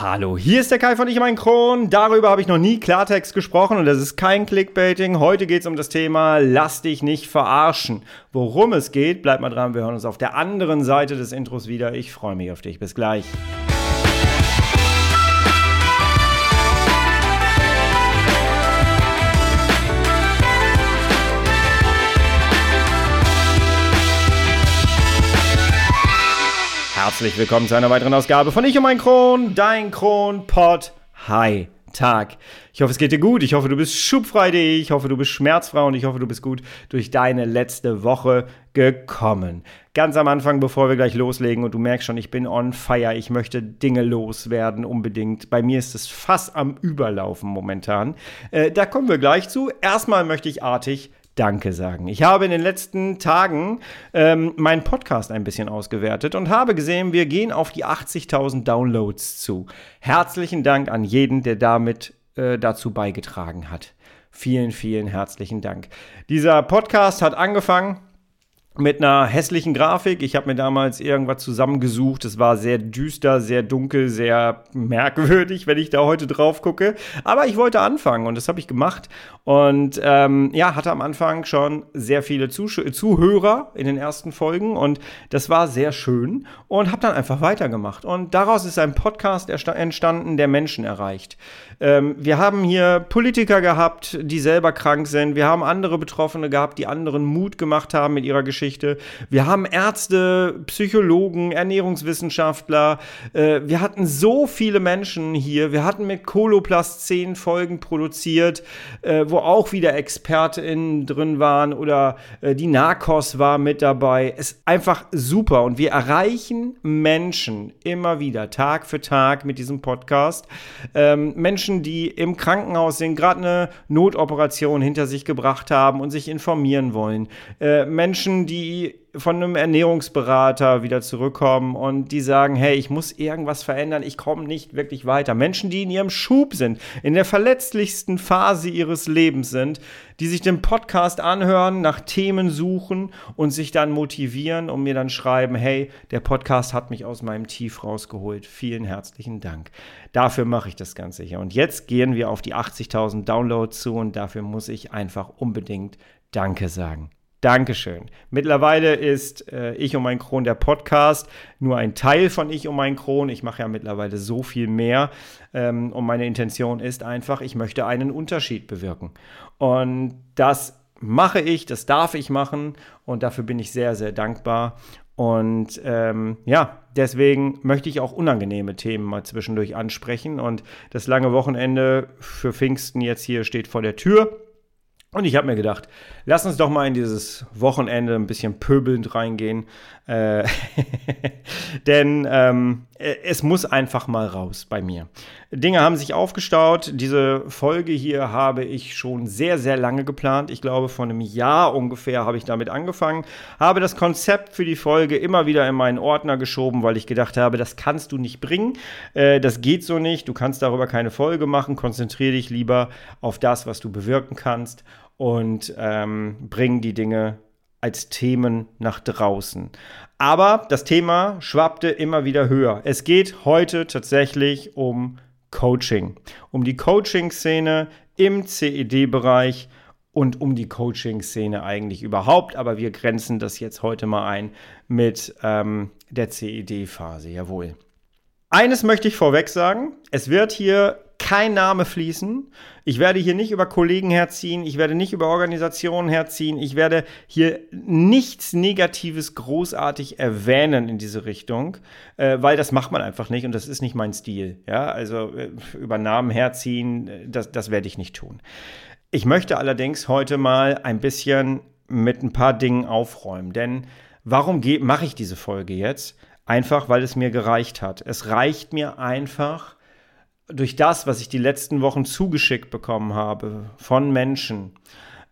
Hallo, hier ist der Kai von Ich mein Kron. Darüber habe ich noch nie Klartext gesprochen und das ist kein Clickbaiting. Heute geht es um das Thema Lass dich nicht verarschen. Worum es geht, bleib mal dran, wir hören uns auf der anderen Seite des Intros wieder. Ich freue mich auf dich. Bis gleich. Herzlich willkommen zu einer weiteren Ausgabe von Ich und mein Kron, dein Kronpott. Hi, Tag. Ich hoffe, es geht dir gut. Ich hoffe, du bist schubfrei. Ich hoffe, du bist schmerzfrei und ich hoffe, du bist gut durch deine letzte Woche gekommen. Ganz am Anfang, bevor wir gleich loslegen und du merkst schon, ich bin on fire. Ich möchte Dinge loswerden unbedingt. Bei mir ist es fast am Überlaufen momentan. Äh, da kommen wir gleich zu. Erstmal möchte ich artig Danke sagen. Ich habe in den letzten Tagen ähm, meinen Podcast ein bisschen ausgewertet und habe gesehen, wir gehen auf die 80.000 Downloads zu. Herzlichen Dank an jeden, der damit äh, dazu beigetragen hat. Vielen, vielen herzlichen Dank. Dieser Podcast hat angefangen mit einer hässlichen Grafik. Ich habe mir damals irgendwas zusammengesucht. Es war sehr düster, sehr dunkel, sehr merkwürdig, wenn ich da heute drauf gucke. Aber ich wollte anfangen und das habe ich gemacht. Und ähm, ja, hatte am Anfang schon sehr viele Zuh Zuhörer in den ersten Folgen und das war sehr schön und habe dann einfach weitergemacht. Und daraus ist ein Podcast entstanden, der Menschen erreicht. Ähm, wir haben hier Politiker gehabt, die selber krank sind. Wir haben andere Betroffene gehabt, die anderen Mut gemacht haben mit ihrer Geschichte. Wir haben Ärzte, Psychologen, Ernährungswissenschaftler. Äh, wir hatten so viele Menschen hier. Wir hatten mit Coloplast zehn Folgen produziert, äh, wo auch wieder ExpertInnen drin waren oder äh, die Narcos war mit dabei. Es ist einfach super und wir erreichen Menschen immer wieder, Tag für Tag mit diesem Podcast. Ähm, Menschen, Menschen, die im Krankenhaus sind, gerade eine Notoperation hinter sich gebracht haben und sich informieren wollen. Äh, Menschen, die von einem Ernährungsberater wieder zurückkommen und die sagen, hey, ich muss irgendwas verändern, ich komme nicht wirklich weiter. Menschen, die in ihrem Schub sind, in der verletzlichsten Phase ihres Lebens sind, die sich den Podcast anhören, nach Themen suchen und sich dann motivieren und mir dann schreiben, hey, der Podcast hat mich aus meinem Tief rausgeholt. Vielen herzlichen Dank. Dafür mache ich das Ganze hier. Und jetzt gehen wir auf die 80.000 Downloads zu und dafür muss ich einfach unbedingt Danke sagen. Dankeschön. Mittlerweile ist äh, Ich um mein Kron der Podcast nur ein Teil von Ich um mein Kron. Ich mache ja mittlerweile so viel mehr. Ähm, und meine Intention ist einfach, ich möchte einen Unterschied bewirken. Und das mache ich, das darf ich machen. Und dafür bin ich sehr, sehr dankbar. Und ähm, ja, deswegen möchte ich auch unangenehme Themen mal zwischendurch ansprechen. Und das lange Wochenende für Pfingsten jetzt hier steht vor der Tür. Und ich habe mir gedacht, lass uns doch mal in dieses Wochenende ein bisschen pöbelnd reingehen. Äh, denn ähm, äh, es muss einfach mal raus bei mir. Dinge haben sich aufgestaut. Diese Folge hier habe ich schon sehr, sehr lange geplant. Ich glaube, vor einem Jahr ungefähr habe ich damit angefangen. Habe das Konzept für die Folge immer wieder in meinen Ordner geschoben, weil ich gedacht habe, das kannst du nicht bringen. Äh, das geht so nicht. Du kannst darüber keine Folge machen. Konzentriere dich lieber auf das, was du bewirken kannst und ähm, bringen die Dinge als Themen nach draußen. Aber das Thema schwappte immer wieder höher. Es geht heute tatsächlich um Coaching, um die Coaching-Szene im CED-Bereich und um die Coaching-Szene eigentlich überhaupt. Aber wir grenzen das jetzt heute mal ein mit ähm, der CED-Phase. Jawohl. Eines möchte ich vorweg sagen. Es wird hier kein Name fließen. Ich werde hier nicht über Kollegen herziehen, ich werde nicht über Organisationen herziehen, ich werde hier nichts Negatives großartig erwähnen in diese Richtung, äh, weil das macht man einfach nicht und das ist nicht mein Stil. Ja, also äh, über Namen herziehen, äh, das, das werde ich nicht tun. Ich möchte allerdings heute mal ein bisschen mit ein paar Dingen aufräumen, denn warum mache ich diese Folge jetzt? Einfach, weil es mir gereicht hat. Es reicht mir einfach, durch das, was ich die letzten Wochen zugeschickt bekommen habe von Menschen,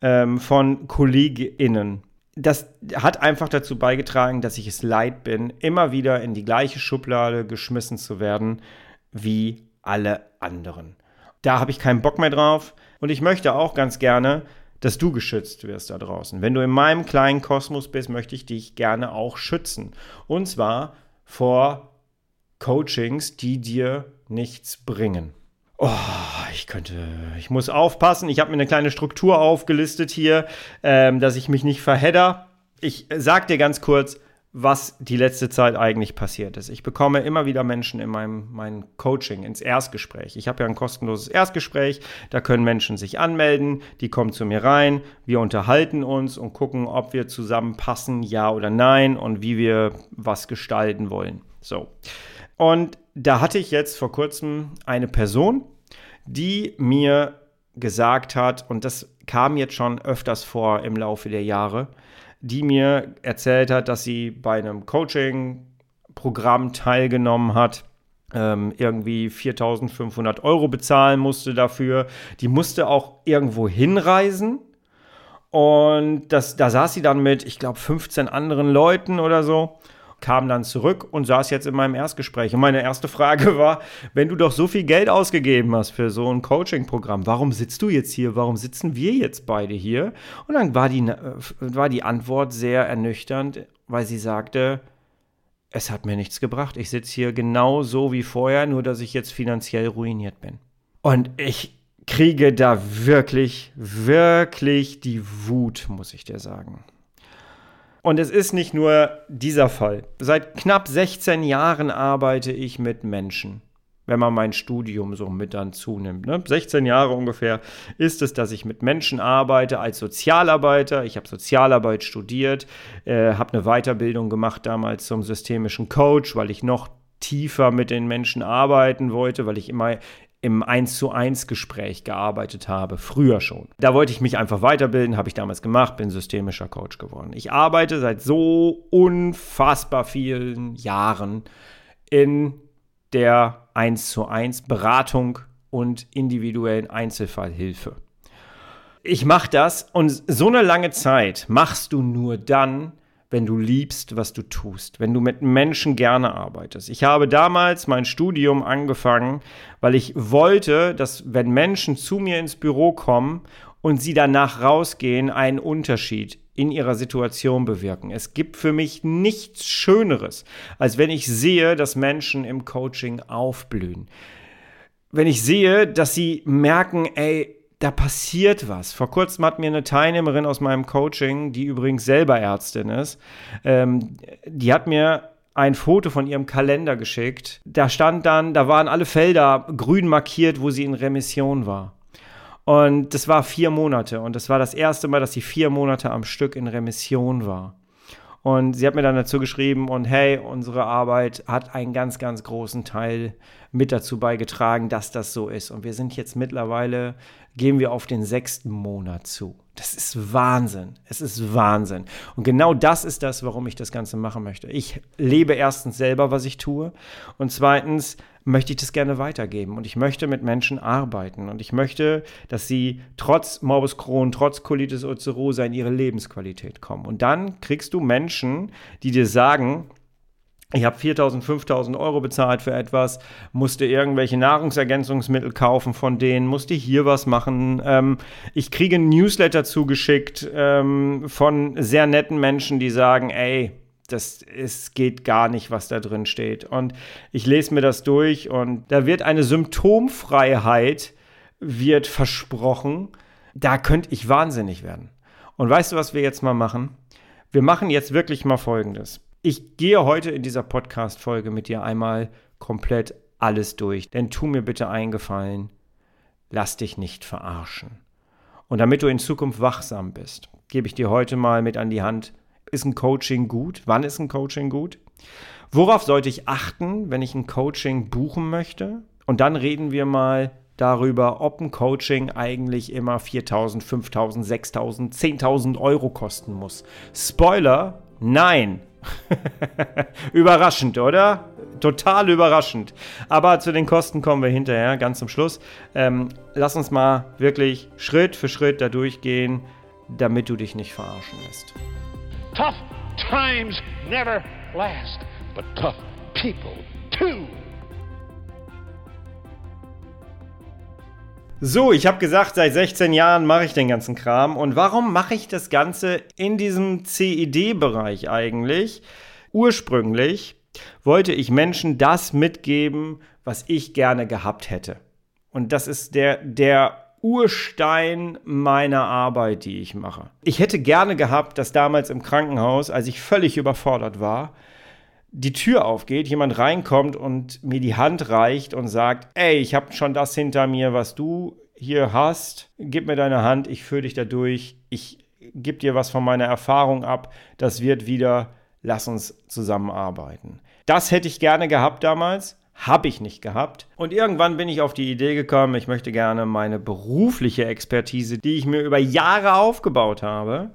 ähm, von KollegInnen, das hat einfach dazu beigetragen, dass ich es leid bin, immer wieder in die gleiche Schublade geschmissen zu werden wie alle anderen. Da habe ich keinen Bock mehr drauf und ich möchte auch ganz gerne, dass du geschützt wirst da draußen. Wenn du in meinem kleinen Kosmos bist, möchte ich dich gerne auch schützen. Und zwar vor Coachings, die dir nichts bringen. Oh, ich könnte, ich muss aufpassen. Ich habe mir eine kleine Struktur aufgelistet hier, ähm, dass ich mich nicht verhedder. Ich sag dir ganz kurz, was die letzte Zeit eigentlich passiert ist. Ich bekomme immer wieder Menschen in meinem mein Coaching, ins Erstgespräch. Ich habe ja ein kostenloses Erstgespräch, da können Menschen sich anmelden, die kommen zu mir rein, wir unterhalten uns und gucken, ob wir zusammenpassen, ja oder nein und wie wir was gestalten wollen. So. Und da hatte ich jetzt vor kurzem eine Person, die mir gesagt hat, und das kam jetzt schon öfters vor im Laufe der Jahre, die mir erzählt hat, dass sie bei einem Coaching-Programm teilgenommen hat ähm, irgendwie 4500 Euro bezahlen musste dafür. Die musste auch irgendwo hinreisen. Und das, da saß sie dann mit, ich glaube, 15 anderen Leuten oder so kam dann zurück und saß jetzt in meinem Erstgespräch. Und meine erste Frage war, wenn du doch so viel Geld ausgegeben hast für so ein Coaching-Programm, warum sitzt du jetzt hier? Warum sitzen wir jetzt beide hier? Und dann war die, äh, war die Antwort sehr ernüchternd, weil sie sagte, es hat mir nichts gebracht. Ich sitze hier genau so wie vorher, nur dass ich jetzt finanziell ruiniert bin. Und ich kriege da wirklich, wirklich die Wut, muss ich dir sagen. Und es ist nicht nur dieser Fall. Seit knapp 16 Jahren arbeite ich mit Menschen, wenn man mein Studium so mit dann zunimmt. Ne? 16 Jahre ungefähr ist es, dass ich mit Menschen arbeite als Sozialarbeiter. Ich habe Sozialarbeit studiert, äh, habe eine Weiterbildung gemacht damals zum systemischen Coach, weil ich noch tiefer mit den Menschen arbeiten wollte, weil ich immer im 1 zu 1 Gespräch gearbeitet habe, früher schon. Da wollte ich mich einfach weiterbilden, habe ich damals gemacht, bin systemischer Coach geworden. Ich arbeite seit so unfassbar vielen Jahren in der 1 zu 1 Beratung und individuellen Einzelfallhilfe. Ich mache das und so eine lange Zeit machst du nur dann, wenn du liebst, was du tust, wenn du mit Menschen gerne arbeitest. Ich habe damals mein Studium angefangen, weil ich wollte, dass wenn Menschen zu mir ins Büro kommen und sie danach rausgehen, einen Unterschied in ihrer Situation bewirken. Es gibt für mich nichts Schöneres, als wenn ich sehe, dass Menschen im Coaching aufblühen. Wenn ich sehe, dass sie merken, ey, da passiert was. Vor kurzem hat mir eine Teilnehmerin aus meinem Coaching, die übrigens selber Ärztin ist, ähm, die hat mir ein Foto von ihrem Kalender geschickt. Da stand dann, da waren alle Felder grün markiert, wo sie in Remission war. Und das war vier Monate. Und das war das erste Mal, dass sie vier Monate am Stück in Remission war. Und sie hat mir dann dazu geschrieben, und hey, unsere Arbeit hat einen ganz, ganz großen Teil mit dazu beigetragen, dass das so ist. Und wir sind jetzt mittlerweile, gehen wir auf den sechsten Monat zu. Das ist Wahnsinn. Es ist Wahnsinn. Und genau das ist das, warum ich das Ganze machen möchte. Ich lebe erstens selber, was ich tue. Und zweitens möchte ich das gerne weitergeben. Und ich möchte mit Menschen arbeiten. Und ich möchte, dass sie trotz Morbus Crohn, trotz Colitis ulcerosa in ihre Lebensqualität kommen. Und dann kriegst du Menschen, die dir sagen, ich habe 4.000, 5.000 Euro bezahlt für etwas, musste irgendwelche Nahrungsergänzungsmittel kaufen von denen, musste hier was machen. Ähm, ich kriege ein Newsletter zugeschickt ähm, von sehr netten Menschen, die sagen, ey, das ist, geht gar nicht, was da drin steht. Und ich lese mir das durch und da wird eine Symptomfreiheit wird versprochen. Da könnte ich wahnsinnig werden. Und weißt du, was wir jetzt mal machen? Wir machen jetzt wirklich mal Folgendes. Ich gehe heute in dieser Podcast-Folge mit dir einmal komplett alles durch. Denn tu mir bitte eingefallen, lass dich nicht verarschen. Und damit du in Zukunft wachsam bist, gebe ich dir heute mal mit an die Hand, ist ein Coaching gut? Wann ist ein Coaching gut? Worauf sollte ich achten, wenn ich ein Coaching buchen möchte? Und dann reden wir mal darüber, ob ein Coaching eigentlich immer 4.000, 5.000, 6.000, 10.000 Euro kosten muss. Spoiler, nein. überraschend, oder? Total überraschend. Aber zu den Kosten kommen wir hinterher, ganz zum Schluss. Ähm, lass uns mal wirklich Schritt für Schritt da durchgehen, damit du dich nicht verarschen lässt. Tough times never last, but tough people too. So, ich habe gesagt, seit 16 Jahren mache ich den ganzen Kram. Und warum mache ich das Ganze in diesem CED-Bereich eigentlich? Ursprünglich wollte ich Menschen das mitgeben, was ich gerne gehabt hätte. Und das ist der, der Urstein meiner Arbeit, die ich mache. Ich hätte gerne gehabt, dass damals im Krankenhaus, als ich völlig überfordert war, die Tür aufgeht, jemand reinkommt und mir die Hand reicht und sagt, ey, ich habe schon das hinter mir, was du hier hast. Gib mir deine Hand, ich führe dich da durch. Ich gebe dir was von meiner Erfahrung ab. Das wird wieder, lass uns zusammenarbeiten. Das hätte ich gerne gehabt damals. Habe ich nicht gehabt. Und irgendwann bin ich auf die Idee gekommen, ich möchte gerne meine berufliche Expertise, die ich mir über Jahre aufgebaut habe,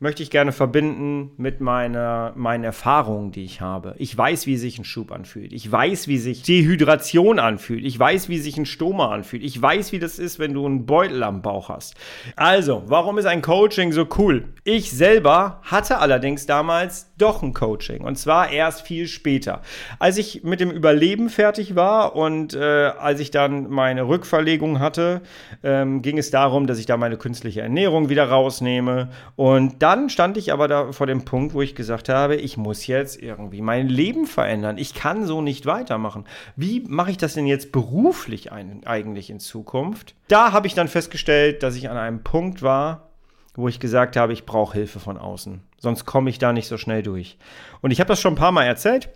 möchte ich gerne verbinden mit meiner, meinen Erfahrungen, die ich habe. Ich weiß, wie sich ein Schub anfühlt. Ich weiß, wie sich Dehydration anfühlt. Ich weiß, wie sich ein Stoma anfühlt. Ich weiß, wie das ist, wenn du einen Beutel am Bauch hast. Also, warum ist ein Coaching so cool? Ich selber hatte allerdings damals doch ein Coaching. Und zwar erst viel später. Als ich mit dem Überleben fertig war und äh, als ich dann meine Rückverlegung hatte, ähm, ging es darum, dass ich da meine künstliche Ernährung wieder rausnehme. Und dann stand ich aber da vor dem Punkt, wo ich gesagt habe, ich muss jetzt irgendwie mein Leben verändern. Ich kann so nicht weitermachen. Wie mache ich das denn jetzt beruflich ein, eigentlich in Zukunft? Da habe ich dann festgestellt, dass ich an einem Punkt war, wo ich gesagt habe, ich brauche Hilfe von außen. Sonst komme ich da nicht so schnell durch. Und ich habe das schon ein paar Mal erzählt.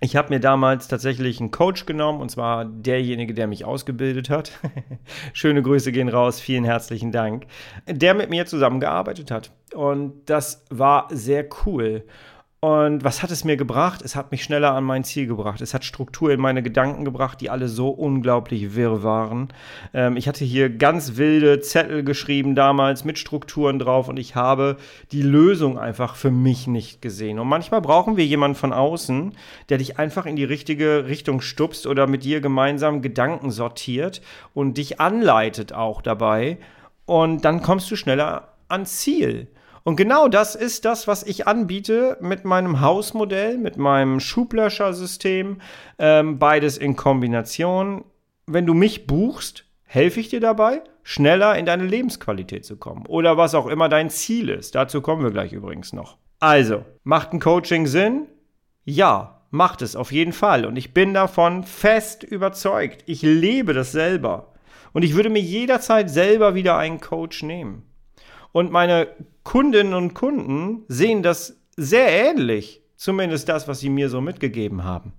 Ich habe mir damals tatsächlich einen Coach genommen, und zwar derjenige, der mich ausgebildet hat. Schöne Grüße gehen raus, vielen herzlichen Dank. Der mit mir zusammengearbeitet hat. Und das war sehr cool. Und was hat es mir gebracht? Es hat mich schneller an mein Ziel gebracht. Es hat Struktur in meine Gedanken gebracht, die alle so unglaublich wirr waren. Ähm, ich hatte hier ganz wilde Zettel geschrieben damals mit Strukturen drauf und ich habe die Lösung einfach für mich nicht gesehen. Und manchmal brauchen wir jemanden von außen, der dich einfach in die richtige Richtung stupst oder mit dir gemeinsam Gedanken sortiert und dich anleitet auch dabei. Und dann kommst du schneller ans Ziel. Und genau das ist das, was ich anbiete mit meinem Hausmodell, mit meinem Schublöschersystem, ähm, beides in Kombination. Wenn du mich buchst, helfe ich dir dabei, schneller in deine Lebensqualität zu kommen oder was auch immer dein Ziel ist. Dazu kommen wir gleich übrigens noch. Also, macht ein Coaching Sinn? Ja, macht es auf jeden Fall. Und ich bin davon fest überzeugt. Ich lebe das selber. Und ich würde mir jederzeit selber wieder einen Coach nehmen. Und meine Kundinnen und Kunden sehen das sehr ähnlich. Zumindest das, was sie mir so mitgegeben haben.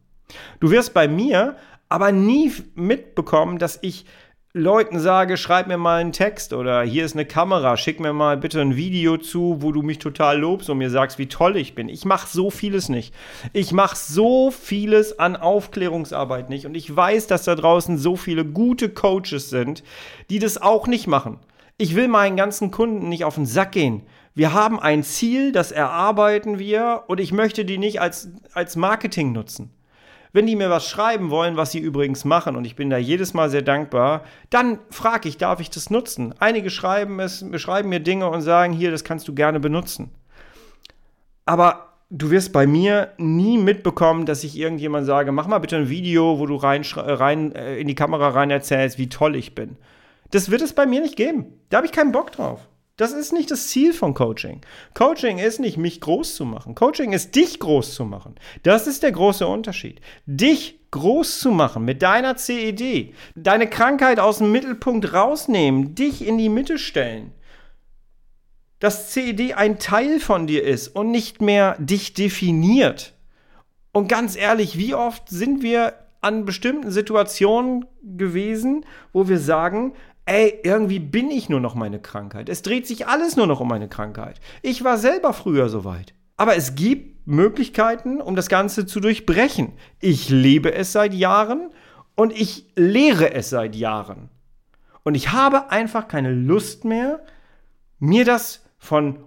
Du wirst bei mir aber nie mitbekommen, dass ich Leuten sage, schreib mir mal einen Text oder hier ist eine Kamera, schick mir mal bitte ein Video zu, wo du mich total lobst und mir sagst, wie toll ich bin. Ich mache so vieles nicht. Ich mache so vieles an Aufklärungsarbeit nicht und ich weiß, dass da draußen so viele gute Coaches sind, die das auch nicht machen. Ich will meinen ganzen Kunden nicht auf den Sack gehen. Wir haben ein Ziel, das erarbeiten wir und ich möchte die nicht als, als Marketing nutzen. Wenn die mir was schreiben wollen, was sie übrigens machen, und ich bin da jedes Mal sehr dankbar, dann frage ich, darf ich das nutzen? Einige schreiben es, schreiben mir Dinge und sagen, hier, das kannst du gerne benutzen. Aber du wirst bei mir nie mitbekommen, dass ich irgendjemand sage, mach mal bitte ein Video, wo du rein, rein äh, in die Kamera rein erzählst, wie toll ich bin. Das wird es bei mir nicht geben. Da habe ich keinen Bock drauf. Das ist nicht das Ziel von Coaching. Coaching ist nicht, mich groß zu machen. Coaching ist, dich groß zu machen. Das ist der große Unterschied. Dich groß zu machen mit deiner CED. Deine Krankheit aus dem Mittelpunkt rausnehmen. Dich in die Mitte stellen. Dass CED ein Teil von dir ist und nicht mehr dich definiert. Und ganz ehrlich, wie oft sind wir an bestimmten Situationen gewesen, wo wir sagen, ey, irgendwie bin ich nur noch meine Krankheit. Es dreht sich alles nur noch um meine Krankheit. Ich war selber früher so weit. Aber es gibt Möglichkeiten, um das Ganze zu durchbrechen. Ich lebe es seit Jahren und ich lehre es seit Jahren. Und ich habe einfach keine Lust mehr, mir das von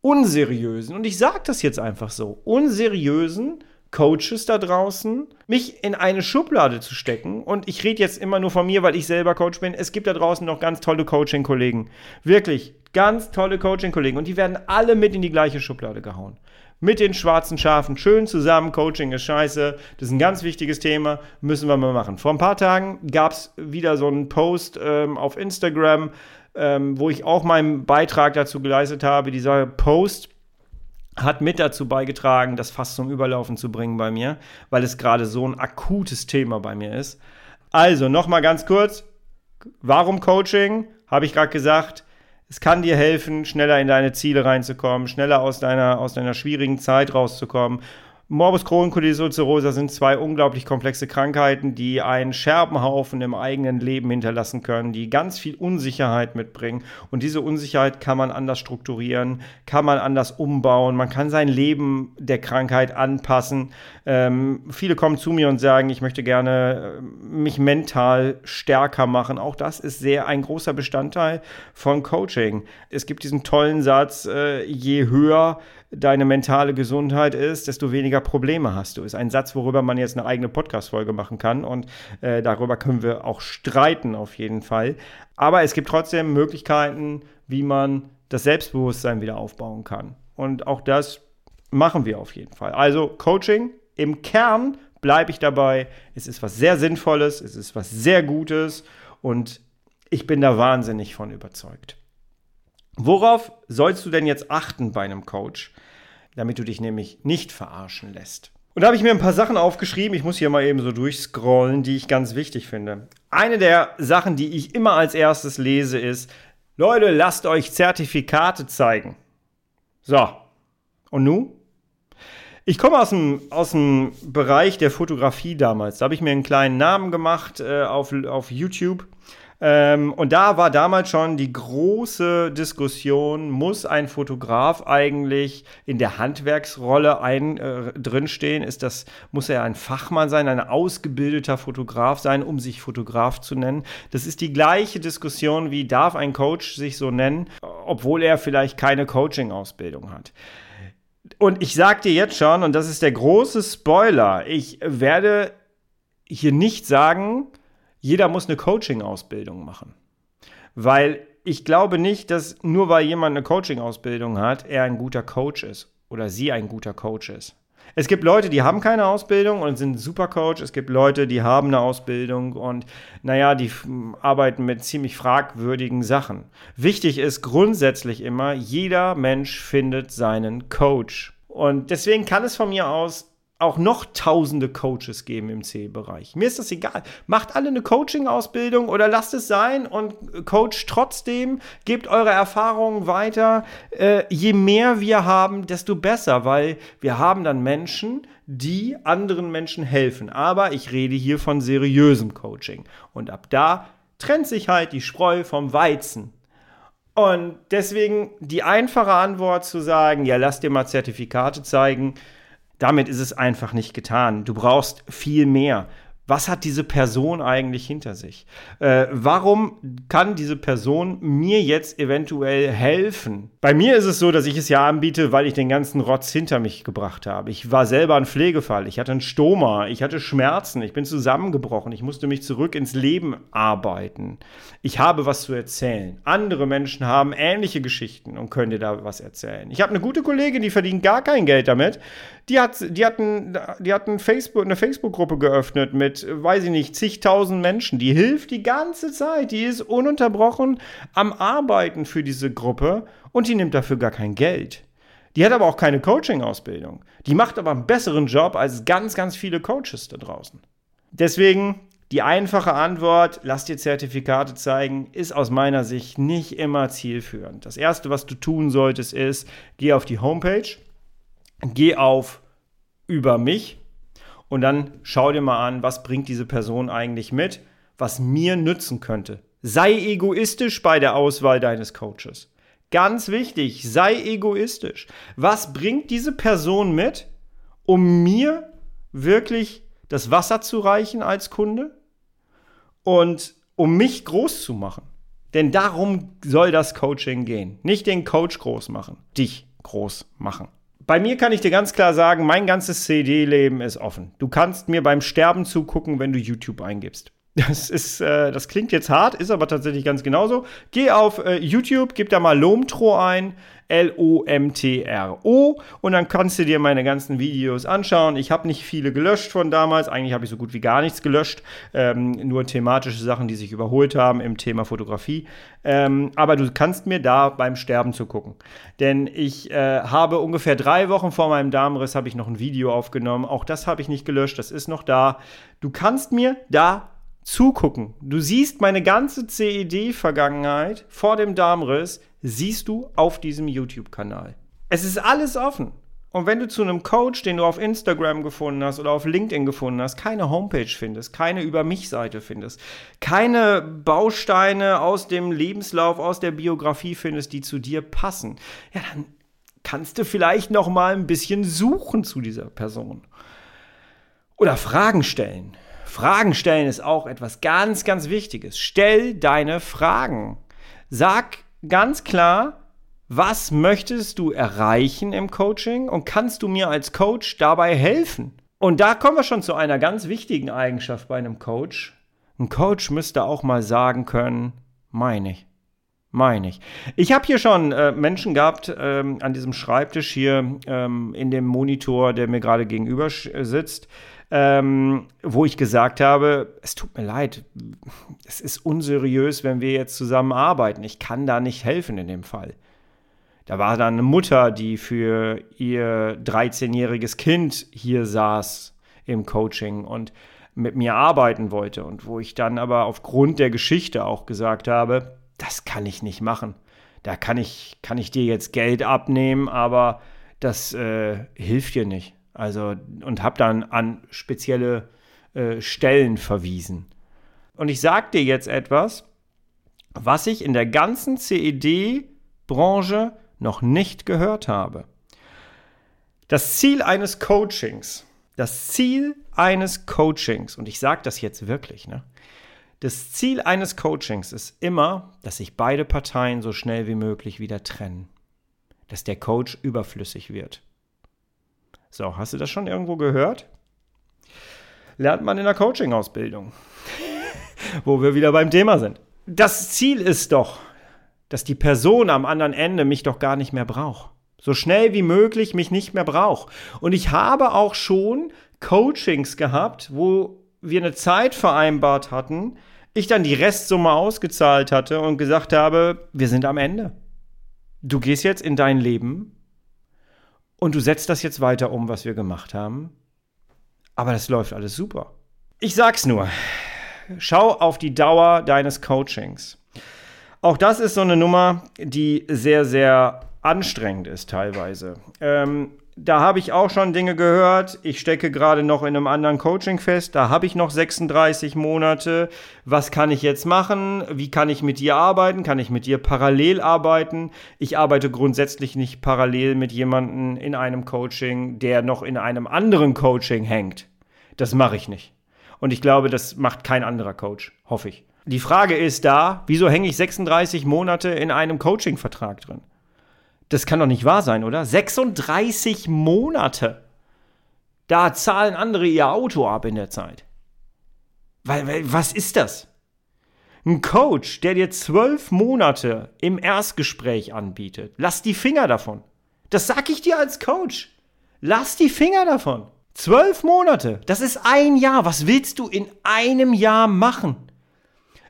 unseriösen, und ich sage das jetzt einfach so, unseriösen Coaches da draußen, mich in eine Schublade zu stecken. Und ich rede jetzt immer nur von mir, weil ich selber Coach bin. Es gibt da draußen noch ganz tolle Coaching-Kollegen. Wirklich, ganz tolle Coaching-Kollegen. Und die werden alle mit in die gleiche Schublade gehauen. Mit den schwarzen Schafen. Schön zusammen. Coaching ist scheiße. Das ist ein ganz wichtiges Thema. Müssen wir mal machen. Vor ein paar Tagen gab es wieder so einen Post ähm, auf Instagram, ähm, wo ich auch meinen Beitrag dazu geleistet habe. Dieser Post hat mit dazu beigetragen, das fast zum Überlaufen zu bringen bei mir, weil es gerade so ein akutes Thema bei mir ist. Also, nochmal ganz kurz. Warum Coaching? Habe ich gerade gesagt. Es kann dir helfen, schneller in deine Ziele reinzukommen, schneller aus deiner, aus deiner schwierigen Zeit rauszukommen Morbus Crohn, Cholesyl sind zwei unglaublich komplexe Krankheiten, die einen Scherbenhaufen im eigenen Leben hinterlassen können, die ganz viel Unsicherheit mitbringen. Und diese Unsicherheit kann man anders strukturieren, kann man anders umbauen, man kann sein Leben der Krankheit anpassen. Ähm, viele kommen zu mir und sagen, ich möchte gerne äh, mich mental stärker machen. Auch das ist sehr ein großer Bestandteil von Coaching. Es gibt diesen tollen Satz, äh, je höher deine mentale Gesundheit ist, desto weniger Probleme hast du. Ist ein Satz, worüber man jetzt eine eigene Podcast-Folge machen kann und äh, darüber können wir auch streiten auf jeden Fall. Aber es gibt trotzdem Möglichkeiten, wie man das Selbstbewusstsein wieder aufbauen kann. Und auch das machen wir auf jeden Fall. Also Coaching im Kern bleibe ich dabei. Es ist was sehr Sinnvolles, es ist was sehr Gutes und ich bin da wahnsinnig von überzeugt. Worauf sollst du denn jetzt achten bei einem Coach, damit du dich nämlich nicht verarschen lässt? Und da habe ich mir ein paar Sachen aufgeschrieben. Ich muss hier mal eben so durchscrollen, die ich ganz wichtig finde. Eine der Sachen, die ich immer als erstes lese, ist, Leute, lasst euch Zertifikate zeigen. So. Und nun? Ich komme aus dem, aus dem Bereich der Fotografie damals. Da habe ich mir einen kleinen Namen gemacht äh, auf, auf YouTube ähm, und da war damals schon die große Diskussion, muss ein Fotograf eigentlich in der Handwerksrolle ein, äh, drinstehen? Ist das, muss er ein Fachmann sein, ein ausgebildeter Fotograf sein, um sich Fotograf zu nennen? Das ist die gleiche Diskussion wie, darf ein Coach sich so nennen, obwohl er vielleicht keine Coaching-Ausbildung hat? Und ich sag dir jetzt schon, und das ist der große Spoiler, ich werde hier nicht sagen, jeder muss eine Coaching-Ausbildung machen. Weil ich glaube nicht, dass nur weil jemand eine Coaching-Ausbildung hat, er ein guter Coach ist oder sie ein guter Coach ist. Es gibt Leute, die haben keine Ausbildung und sind super Coach. Es gibt Leute, die haben eine Ausbildung und naja, die arbeiten mit ziemlich fragwürdigen Sachen. Wichtig ist grundsätzlich immer, jeder Mensch findet seinen Coach. Und deswegen kann es von mir aus auch noch tausende Coaches geben im C-Bereich. Mir ist das egal. Macht alle eine Coaching-Ausbildung oder lasst es sein und coach trotzdem, gebt eure Erfahrungen weiter. Äh, je mehr wir haben, desto besser, weil wir haben dann Menschen, die anderen Menschen helfen. Aber ich rede hier von seriösem Coaching. Und ab da trennt sich halt die Spreu vom Weizen. Und deswegen die einfache Antwort zu sagen, ja, lass dir mal Zertifikate zeigen, damit ist es einfach nicht getan. Du brauchst viel mehr. Was hat diese Person eigentlich hinter sich? Äh, warum kann diese Person mir jetzt eventuell helfen? Bei mir ist es so, dass ich es ja anbiete, weil ich den ganzen Rotz hinter mich gebracht habe. Ich war selber ein Pflegefall, ich hatte einen Stoma, ich hatte Schmerzen, ich bin zusammengebrochen, ich musste mich zurück ins Leben arbeiten. Ich habe was zu erzählen. Andere Menschen haben ähnliche Geschichten und können dir da was erzählen. Ich habe eine gute Kollegin, die verdient gar kein Geld damit. Die hat, die hat, ein, die hat ein Facebook, eine Facebook-Gruppe geöffnet mit, weiß ich nicht, zigtausend Menschen. Die hilft die ganze Zeit. Die ist ununterbrochen am Arbeiten für diese Gruppe und die nimmt dafür gar kein Geld. Die hat aber auch keine Coaching-Ausbildung. Die macht aber einen besseren Job als ganz, ganz viele Coaches da draußen. Deswegen die einfache Antwort, lass dir Zertifikate zeigen, ist aus meiner Sicht nicht immer zielführend. Das Erste, was du tun solltest, ist, geh auf die Homepage geh auf über mich und dann schau dir mal an, was bringt diese Person eigentlich mit, was mir nützen könnte. Sei egoistisch bei der Auswahl deines Coaches. Ganz wichtig, sei egoistisch. Was bringt diese Person mit, um mir wirklich das Wasser zu reichen als Kunde und um mich groß zu machen? Denn darum soll das Coaching gehen. Nicht den Coach groß machen, dich groß machen. Bei mir kann ich dir ganz klar sagen, mein ganzes CD-Leben ist offen. Du kannst mir beim Sterben zugucken, wenn du YouTube eingibst. Das ist, äh, das klingt jetzt hart, ist aber tatsächlich ganz genauso. Geh auf äh, YouTube, gib da mal Lomtro ein. L-O-M-T-R-O. Und dann kannst du dir meine ganzen Videos anschauen. Ich habe nicht viele gelöscht von damals. Eigentlich habe ich so gut wie gar nichts gelöscht. Ähm, nur thematische Sachen, die sich überholt haben im Thema Fotografie. Ähm, aber du kannst mir da beim Sterben zugucken. Denn ich äh, habe ungefähr drei Wochen vor meinem Darmriss habe ich noch ein Video aufgenommen. Auch das habe ich nicht gelöscht. Das ist noch da. Du kannst mir da zugucken. Du siehst meine ganze CED-Vergangenheit vor dem Darmriss siehst du auf diesem YouTube-Kanal. Es ist alles offen. Und wenn du zu einem Coach, den du auf Instagram gefunden hast oder auf LinkedIn gefunden hast, keine Homepage findest, keine Über mich-Seite findest, keine Bausteine aus dem Lebenslauf, aus der Biografie findest, die zu dir passen, ja, dann kannst du vielleicht noch mal ein bisschen suchen zu dieser Person. Oder Fragen stellen. Fragen stellen ist auch etwas ganz, ganz Wichtiges. Stell deine Fragen. Sag ganz klar, was möchtest du erreichen im Coaching und kannst du mir als Coach dabei helfen? Und da kommen wir schon zu einer ganz wichtigen Eigenschaft bei einem Coach. Ein Coach müsste auch mal sagen können, meine ich. Meine ich. Ich habe hier schon äh, Menschen gehabt ähm, an diesem Schreibtisch hier ähm, in dem Monitor, der mir gerade gegenüber sitzt, ähm, wo ich gesagt habe, es tut mir leid, es ist unseriös, wenn wir jetzt zusammenarbeiten. Ich kann da nicht helfen in dem Fall. Da war dann eine Mutter, die für ihr 13-jähriges Kind hier saß im Coaching und mit mir arbeiten wollte und wo ich dann aber aufgrund der Geschichte auch gesagt habe, das kann ich nicht machen. Da kann ich, kann ich dir jetzt Geld abnehmen, aber das äh, hilft dir nicht. Also, und habe dann an spezielle äh, Stellen verwiesen. Und ich sage dir jetzt etwas, was ich in der ganzen CED-Branche noch nicht gehört habe. Das Ziel eines Coachings, das Ziel eines Coachings, und ich sage das jetzt wirklich, ne? Das Ziel eines Coachings ist immer, dass sich beide Parteien so schnell wie möglich wieder trennen. Dass der Coach überflüssig wird. So, hast du das schon irgendwo gehört? Lernt man in der Coaching-Ausbildung, wo wir wieder beim Thema sind. Das Ziel ist doch, dass die Person am anderen Ende mich doch gar nicht mehr braucht. So schnell wie möglich mich nicht mehr braucht. Und ich habe auch schon Coachings gehabt, wo wir eine Zeit vereinbart hatten, ich dann die Restsumme ausgezahlt hatte und gesagt habe, wir sind am Ende. Du gehst jetzt in dein Leben und du setzt das jetzt weiter um, was wir gemacht haben. Aber das läuft alles super. Ich sag's nur. Schau auf die Dauer deines Coachings. Auch das ist so eine Nummer, die sehr, sehr anstrengend ist teilweise. Ähm, da habe ich auch schon Dinge gehört. Ich stecke gerade noch in einem anderen Coaching fest. Da habe ich noch 36 Monate. Was kann ich jetzt machen? Wie kann ich mit dir arbeiten? Kann ich mit dir parallel arbeiten? Ich arbeite grundsätzlich nicht parallel mit jemandem in einem Coaching, der noch in einem anderen Coaching hängt. Das mache ich nicht. Und ich glaube, das macht kein anderer Coach, hoffe ich. Die Frage ist da, wieso hänge ich 36 Monate in einem Coaching-Vertrag drin? Das kann doch nicht wahr sein, oder? 36 Monate. Da zahlen andere ihr Auto ab in der Zeit. Weil, was ist das? Ein Coach, der dir zwölf Monate im Erstgespräch anbietet, lass die Finger davon. Das sag ich dir als Coach. Lass die Finger davon. Zwölf Monate, das ist ein Jahr. Was willst du in einem Jahr machen?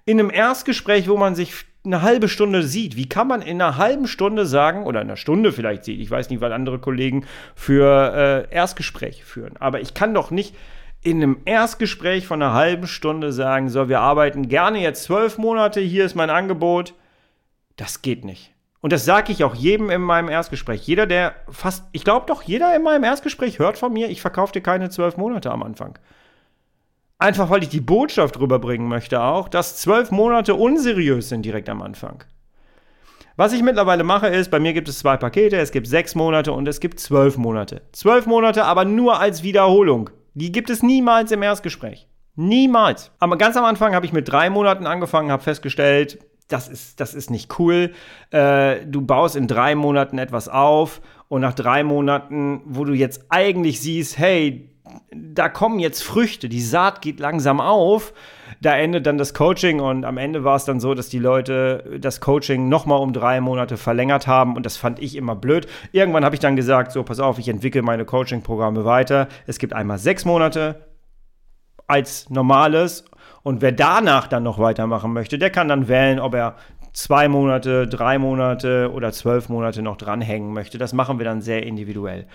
In einem Erstgespräch, wo man sich eine halbe Stunde sieht. Wie kann man in einer halben Stunde sagen, oder in einer Stunde vielleicht sieht, ich weiß nicht, weil andere Kollegen für äh, Erstgespräche führen, aber ich kann doch nicht in einem Erstgespräch von einer halben Stunde sagen, so, wir arbeiten gerne jetzt zwölf Monate, hier ist mein Angebot. Das geht nicht. Und das sage ich auch jedem in meinem Erstgespräch. Jeder, der fast, ich glaube doch, jeder in meinem Erstgespräch hört von mir, ich verkaufe dir keine zwölf Monate am Anfang. Einfach weil ich die Botschaft rüberbringen möchte auch, dass zwölf Monate unseriös sind direkt am Anfang. Was ich mittlerweile mache ist, bei mir gibt es zwei Pakete, es gibt sechs Monate und es gibt zwölf Monate. Zwölf Monate aber nur als Wiederholung. Die gibt es niemals im Erstgespräch. Niemals. Aber ganz am Anfang habe ich mit drei Monaten angefangen, habe festgestellt, das ist, das ist nicht cool. Äh, du baust in drei Monaten etwas auf und nach drei Monaten, wo du jetzt eigentlich siehst, hey, da kommen jetzt Früchte, die Saat geht langsam auf. Da endet dann das Coaching und am Ende war es dann so, dass die Leute das Coaching nochmal um drei Monate verlängert haben und das fand ich immer blöd. Irgendwann habe ich dann gesagt, so pass auf, ich entwickle meine Coaching-Programme weiter. Es gibt einmal sechs Monate als normales und wer danach dann noch weitermachen möchte, der kann dann wählen, ob er zwei Monate, drei Monate oder zwölf Monate noch dranhängen möchte. Das machen wir dann sehr individuell.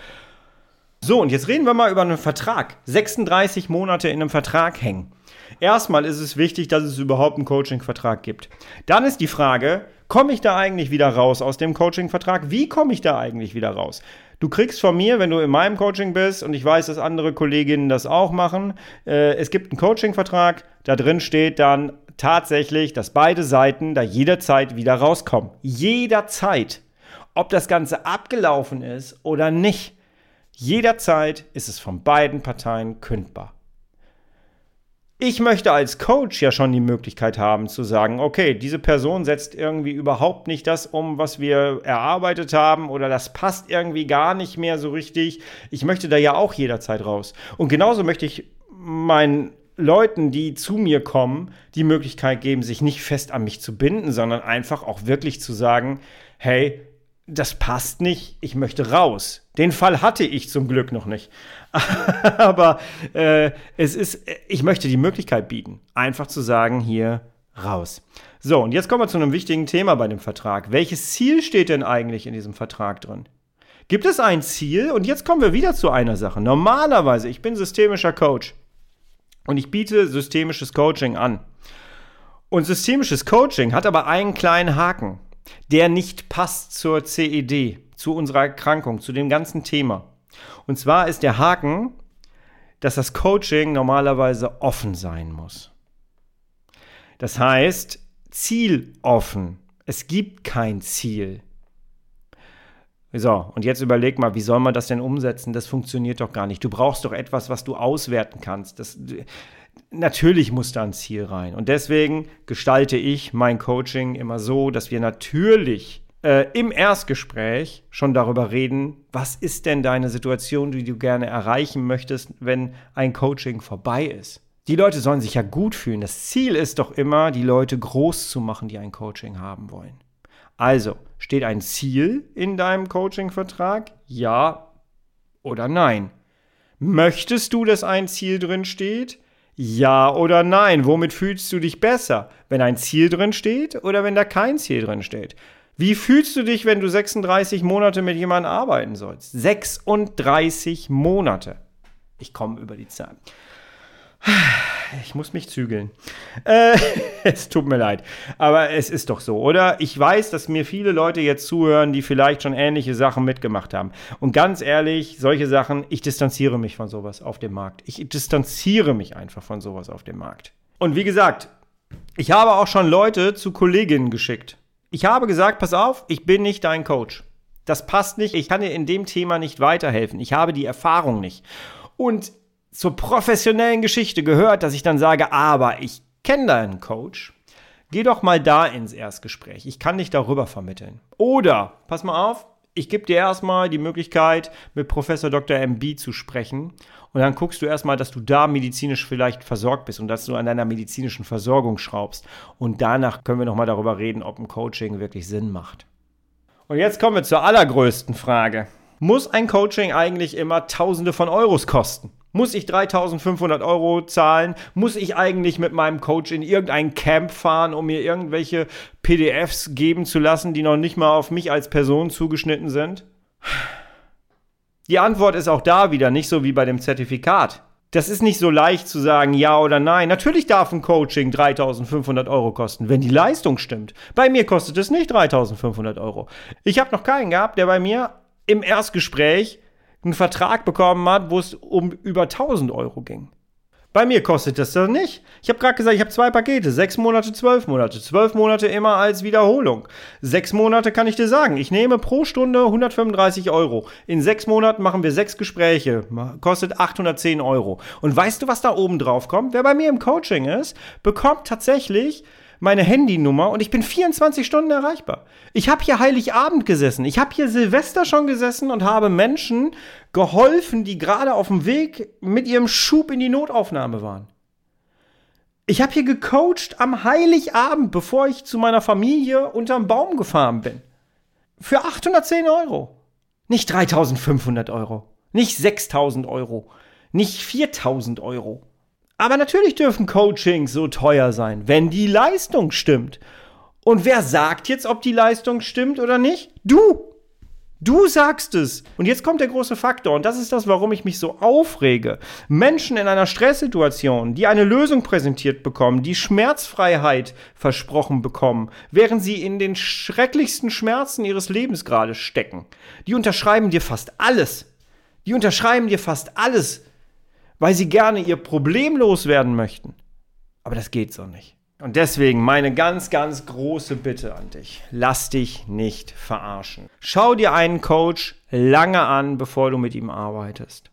So, und jetzt reden wir mal über einen Vertrag. 36 Monate in einem Vertrag hängen. Erstmal ist es wichtig, dass es überhaupt einen Coaching-Vertrag gibt. Dann ist die Frage, komme ich da eigentlich wieder raus aus dem Coaching-Vertrag? Wie komme ich da eigentlich wieder raus? Du kriegst von mir, wenn du in meinem Coaching bist, und ich weiß, dass andere Kolleginnen das auch machen, äh, es gibt einen Coaching-Vertrag, da drin steht dann tatsächlich, dass beide Seiten da jederzeit wieder rauskommen. Jederzeit. Ob das Ganze abgelaufen ist oder nicht. Jederzeit ist es von beiden Parteien kündbar. Ich möchte als Coach ja schon die Möglichkeit haben zu sagen, okay, diese Person setzt irgendwie überhaupt nicht das um, was wir erarbeitet haben oder das passt irgendwie gar nicht mehr so richtig. Ich möchte da ja auch jederzeit raus. Und genauso möchte ich meinen Leuten, die zu mir kommen, die Möglichkeit geben, sich nicht fest an mich zu binden, sondern einfach auch wirklich zu sagen, hey, das passt nicht, ich möchte raus. Den Fall hatte ich zum Glück noch nicht. Aber äh, es ist, ich möchte die Möglichkeit bieten, einfach zu sagen, hier raus. So, und jetzt kommen wir zu einem wichtigen Thema bei dem Vertrag. Welches Ziel steht denn eigentlich in diesem Vertrag drin? Gibt es ein Ziel? Und jetzt kommen wir wieder zu einer Sache. Normalerweise, ich bin systemischer Coach und ich biete systemisches Coaching an. Und systemisches Coaching hat aber einen kleinen Haken der nicht passt zur CED, zu unserer Erkrankung, zu dem ganzen Thema. Und zwar ist der Haken, dass das Coaching normalerweise offen sein muss. Das heißt, zieloffen. Es gibt kein Ziel. So, und jetzt überleg mal, wie soll man das denn umsetzen? Das funktioniert doch gar nicht. Du brauchst doch etwas, was du auswerten kannst. Das, natürlich muss da ein Ziel rein. Und deswegen gestalte ich mein Coaching immer so, dass wir natürlich äh, im Erstgespräch schon darüber reden, was ist denn deine Situation, die du gerne erreichen möchtest, wenn ein Coaching vorbei ist. Die Leute sollen sich ja gut fühlen. Das Ziel ist doch immer, die Leute groß zu machen, die ein Coaching haben wollen. Also, steht ein Ziel in deinem Coaching-Vertrag? Ja oder nein? Möchtest du, dass ein Ziel drin steht? Ja oder nein? Womit fühlst du dich besser? Wenn ein Ziel drin steht oder wenn da kein Ziel drin steht? Wie fühlst du dich, wenn du 36 Monate mit jemandem arbeiten sollst? 36 Monate. Ich komme über die Zahl. Ich muss mich zügeln. Äh, es tut mir leid. Aber es ist doch so, oder? Ich weiß, dass mir viele Leute jetzt zuhören, die vielleicht schon ähnliche Sachen mitgemacht haben. Und ganz ehrlich, solche Sachen, ich distanziere mich von sowas auf dem Markt. Ich distanziere mich einfach von sowas auf dem Markt. Und wie gesagt, ich habe auch schon Leute zu Kolleginnen geschickt. Ich habe gesagt, pass auf, ich bin nicht dein Coach. Das passt nicht. Ich kann dir in dem Thema nicht weiterhelfen. Ich habe die Erfahrung nicht. Und zur professionellen Geschichte gehört, dass ich dann sage, aber ich kenne deinen Coach. Geh doch mal da ins Erstgespräch. Ich kann dich darüber vermitteln. Oder, pass mal auf, ich gebe dir erstmal die Möglichkeit, mit Professor Dr. MB zu sprechen. Und dann guckst du erstmal, dass du da medizinisch vielleicht versorgt bist und dass du an deiner medizinischen Versorgung schraubst. Und danach können wir nochmal darüber reden, ob ein Coaching wirklich Sinn macht. Und jetzt kommen wir zur allergrößten Frage. Muss ein Coaching eigentlich immer Tausende von Euros kosten? Muss ich 3500 Euro zahlen? Muss ich eigentlich mit meinem Coach in irgendein Camp fahren, um mir irgendwelche PDFs geben zu lassen, die noch nicht mal auf mich als Person zugeschnitten sind? Die Antwort ist auch da wieder nicht so wie bei dem Zertifikat. Das ist nicht so leicht zu sagen ja oder nein. Natürlich darf ein Coaching 3500 Euro kosten, wenn die Leistung stimmt. Bei mir kostet es nicht 3500 Euro. Ich habe noch keinen gehabt, der bei mir im Erstgespräch einen Vertrag bekommen hat, wo es um über 1000 Euro ging. Bei mir kostet das das nicht. Ich habe gerade gesagt, ich habe zwei Pakete. Sechs Monate, zwölf Monate. Zwölf Monate immer als Wiederholung. Sechs Monate kann ich dir sagen. Ich nehme pro Stunde 135 Euro. In sechs Monaten machen wir sechs Gespräche. Kostet 810 Euro. Und weißt du, was da oben drauf kommt? Wer bei mir im Coaching ist, bekommt tatsächlich meine Handynummer und ich bin 24 Stunden erreichbar. Ich habe hier Heiligabend gesessen. Ich habe hier Silvester schon gesessen und habe Menschen geholfen, die gerade auf dem Weg mit ihrem Schub in die Notaufnahme waren. Ich habe hier gecoacht am Heiligabend, bevor ich zu meiner Familie unterm Baum gefahren bin. Für 810 Euro. Nicht 3500 Euro. Nicht 6000 Euro. Nicht 4000 Euro. Aber natürlich dürfen Coachings so teuer sein, wenn die Leistung stimmt. Und wer sagt jetzt, ob die Leistung stimmt oder nicht? Du! Du sagst es. Und jetzt kommt der große Faktor. Und das ist das, warum ich mich so aufrege. Menschen in einer Stresssituation, die eine Lösung präsentiert bekommen, die Schmerzfreiheit versprochen bekommen, während sie in den schrecklichsten Schmerzen ihres Lebens gerade stecken, die unterschreiben dir fast alles. Die unterschreiben dir fast alles weil sie gerne ihr Problem loswerden möchten. Aber das geht so nicht. Und deswegen meine ganz, ganz große Bitte an dich. Lass dich nicht verarschen. Schau dir einen Coach lange an, bevor du mit ihm arbeitest.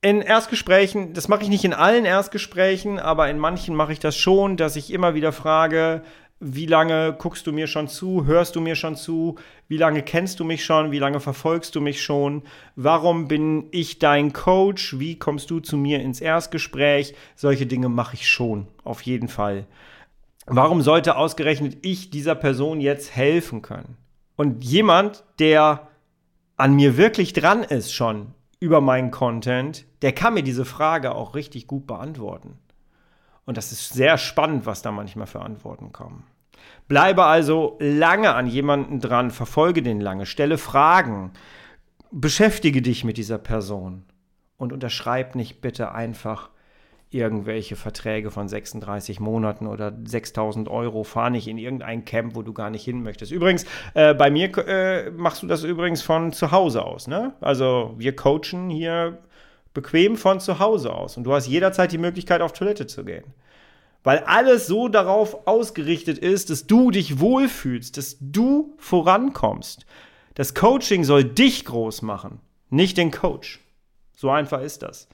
In Erstgesprächen, das mache ich nicht in allen Erstgesprächen, aber in manchen mache ich das schon, dass ich immer wieder frage, wie lange guckst du mir schon zu, hörst du mir schon zu, wie lange kennst du mich schon, wie lange verfolgst du mich schon, warum bin ich dein Coach, wie kommst du zu mir ins Erstgespräch, solche Dinge mache ich schon, auf jeden Fall. Warum sollte ausgerechnet ich dieser Person jetzt helfen können? Und jemand, der an mir wirklich dran ist schon über meinen Content, der kann mir diese Frage auch richtig gut beantworten. Und das ist sehr spannend, was da manchmal für Antworten kommen. Bleibe also lange an jemanden dran, verfolge den lange, stelle Fragen, beschäftige dich mit dieser Person und unterschreib nicht bitte einfach irgendwelche Verträge von 36 Monaten oder 6000 Euro. Fahr nicht in irgendein Camp, wo du gar nicht hin möchtest. Übrigens, äh, bei mir äh, machst du das übrigens von zu Hause aus. Ne? Also wir coachen hier bequem von zu Hause aus. Und du hast jederzeit die Möglichkeit, auf Toilette zu gehen. Weil alles so darauf ausgerichtet ist, dass du dich wohlfühlst, dass du vorankommst. Das Coaching soll dich groß machen, nicht den Coach. So einfach ist das.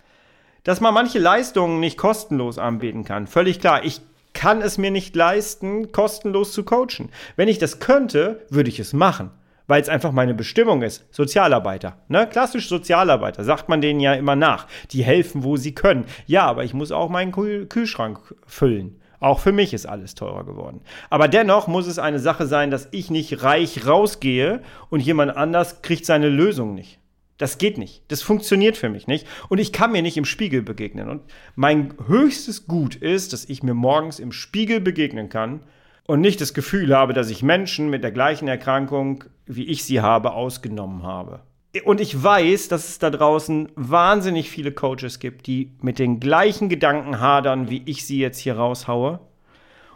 Dass man manche Leistungen nicht kostenlos anbieten kann, völlig klar. Ich kann es mir nicht leisten, kostenlos zu coachen. Wenn ich das könnte, würde ich es machen weil es einfach meine Bestimmung ist. Sozialarbeiter, ne? Klassisch Sozialarbeiter, sagt man denen ja immer nach. Die helfen, wo sie können. Ja, aber ich muss auch meinen Kühl Kühlschrank füllen. Auch für mich ist alles teurer geworden. Aber dennoch muss es eine Sache sein, dass ich nicht reich rausgehe und jemand anders kriegt seine Lösung nicht. Das geht nicht. Das funktioniert für mich nicht. Und ich kann mir nicht im Spiegel begegnen. Und mein höchstes Gut ist, dass ich mir morgens im Spiegel begegnen kann und nicht das Gefühl habe, dass ich Menschen mit der gleichen Erkrankung, wie ich sie habe, ausgenommen habe. Und ich weiß, dass es da draußen wahnsinnig viele Coaches gibt, die mit den gleichen Gedanken hadern, wie ich sie jetzt hier raushaue.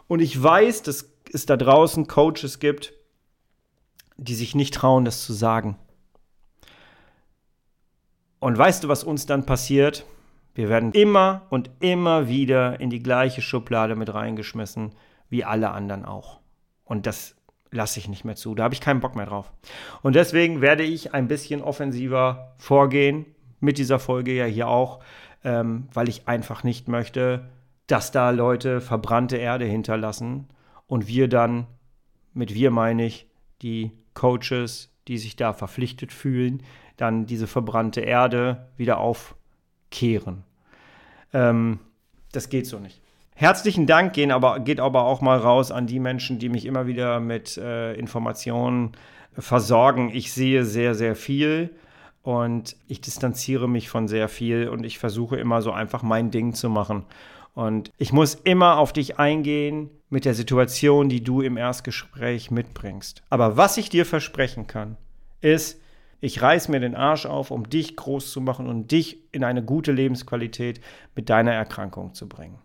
Und ich weiß, dass es da draußen Coaches gibt, die sich nicht trauen, das zu sagen. Und weißt du, was uns dann passiert? Wir werden immer und immer wieder in die gleiche Schublade mit reingeschmissen wie alle anderen auch. Und das lasse ich nicht mehr zu. Da habe ich keinen Bock mehr drauf. Und deswegen werde ich ein bisschen offensiver vorgehen, mit dieser Folge ja hier auch, ähm, weil ich einfach nicht möchte, dass da Leute verbrannte Erde hinterlassen und wir dann, mit wir meine ich, die Coaches, die sich da verpflichtet fühlen, dann diese verbrannte Erde wieder aufkehren. Ähm, das geht so nicht. Herzlichen Dank gehen aber, geht aber auch mal raus an die Menschen, die mich immer wieder mit äh, Informationen versorgen. Ich sehe sehr, sehr viel und ich distanziere mich von sehr viel und ich versuche immer so einfach mein Ding zu machen. Und ich muss immer auf dich eingehen mit der Situation, die du im Erstgespräch mitbringst. Aber was ich dir versprechen kann, ist, ich reiß mir den Arsch auf, um dich groß zu machen und dich in eine gute Lebensqualität mit deiner Erkrankung zu bringen.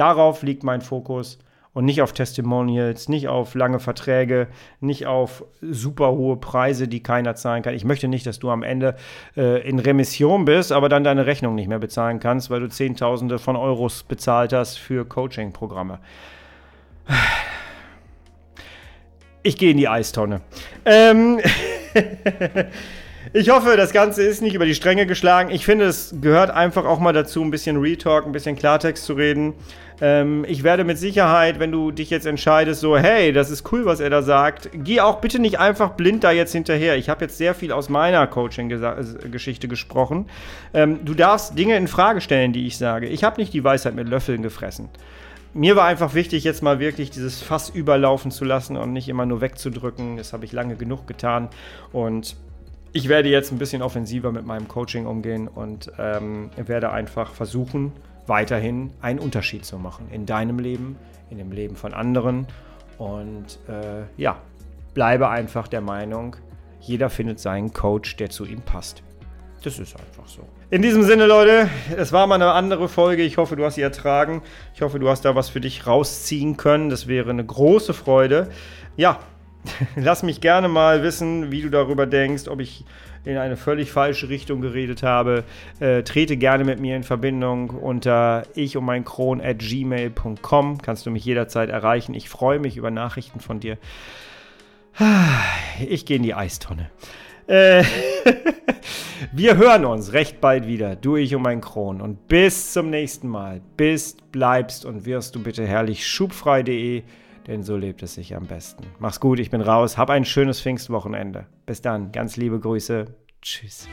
Darauf liegt mein Fokus und nicht auf Testimonials, nicht auf lange Verträge, nicht auf super hohe Preise, die keiner zahlen kann. Ich möchte nicht, dass du am Ende äh, in Remission bist, aber dann deine Rechnung nicht mehr bezahlen kannst, weil du Zehntausende von Euros bezahlt hast für Coaching-Programme. Ich gehe in die Eistonne. Ähm Ich hoffe, das Ganze ist nicht über die Stränge geschlagen. Ich finde, es gehört einfach auch mal dazu, ein bisschen Retalk, ein bisschen Klartext zu reden. Ähm, ich werde mit Sicherheit, wenn du dich jetzt entscheidest, so, hey, das ist cool, was er da sagt, geh auch bitte nicht einfach blind da jetzt hinterher. Ich habe jetzt sehr viel aus meiner Coaching-Geschichte gesprochen. Ähm, du darfst Dinge in Frage stellen, die ich sage. Ich habe nicht die Weisheit mit Löffeln gefressen mir war einfach wichtig, jetzt mal wirklich dieses Fass überlaufen zu lassen und nicht immer nur wegzudrücken. Das habe ich lange genug getan. Und ich werde jetzt ein bisschen offensiver mit meinem Coaching umgehen und ähm, werde einfach versuchen, weiterhin einen Unterschied zu machen in deinem Leben, in dem Leben von anderen. Und äh, ja, bleibe einfach der Meinung, jeder findet seinen Coach, der zu ihm passt. Das ist einfach so. In diesem Sinne, Leute, es war mal eine andere Folge. Ich hoffe, du hast sie ertragen. Ich hoffe, du hast da was für dich rausziehen können. Das wäre eine große Freude. Ja, lass mich gerne mal wissen, wie du darüber denkst, ob ich in eine völlig falsche Richtung geredet habe. Äh, trete gerne mit mir in Verbindung unter ich und mein Kron at gmail.com. Kannst du mich jederzeit erreichen. Ich freue mich über Nachrichten von dir. Ich gehe in die Eistonne. Äh, wir hören uns recht bald wieder, du, ich und mein Kron. Und bis zum nächsten Mal. Bist, bleibst und wirst du bitte herrlich schubfrei.de, denn so lebt es sich am besten. Mach's gut, ich bin raus. Hab ein schönes Pfingstwochenende. Bis dann, ganz liebe Grüße. Tschüss.